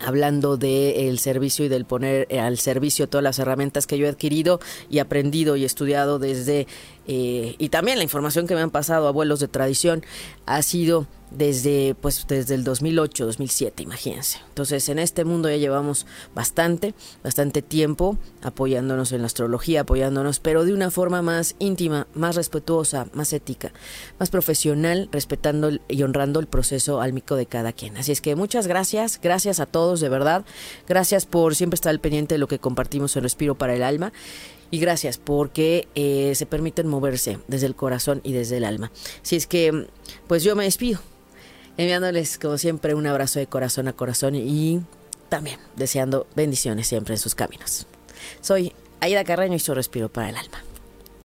hablando del servicio y del poner al servicio todas las herramientas que yo he adquirido y aprendido y estudiado desde eh, y también la información que me han pasado abuelos de tradición ha sido desde pues desde el 2008 2007 imagínense. Entonces en este mundo ya llevamos bastante bastante tiempo apoyándonos en la astrología apoyándonos pero de una forma más íntima más respetuosa más ética más profesional respetando y honrando el proceso álmico de cada quien. Así es que muchas gracias gracias a todos de verdad. Gracias por siempre estar al pendiente de lo que compartimos en Respiro para el alma y gracias porque eh, se permiten moverse desde el corazón y desde el alma. Si es que, pues yo me despido, enviándoles como siempre un abrazo de corazón a corazón y también deseando bendiciones siempre en sus caminos. Soy Aida Carreño y su Respiro para el alma.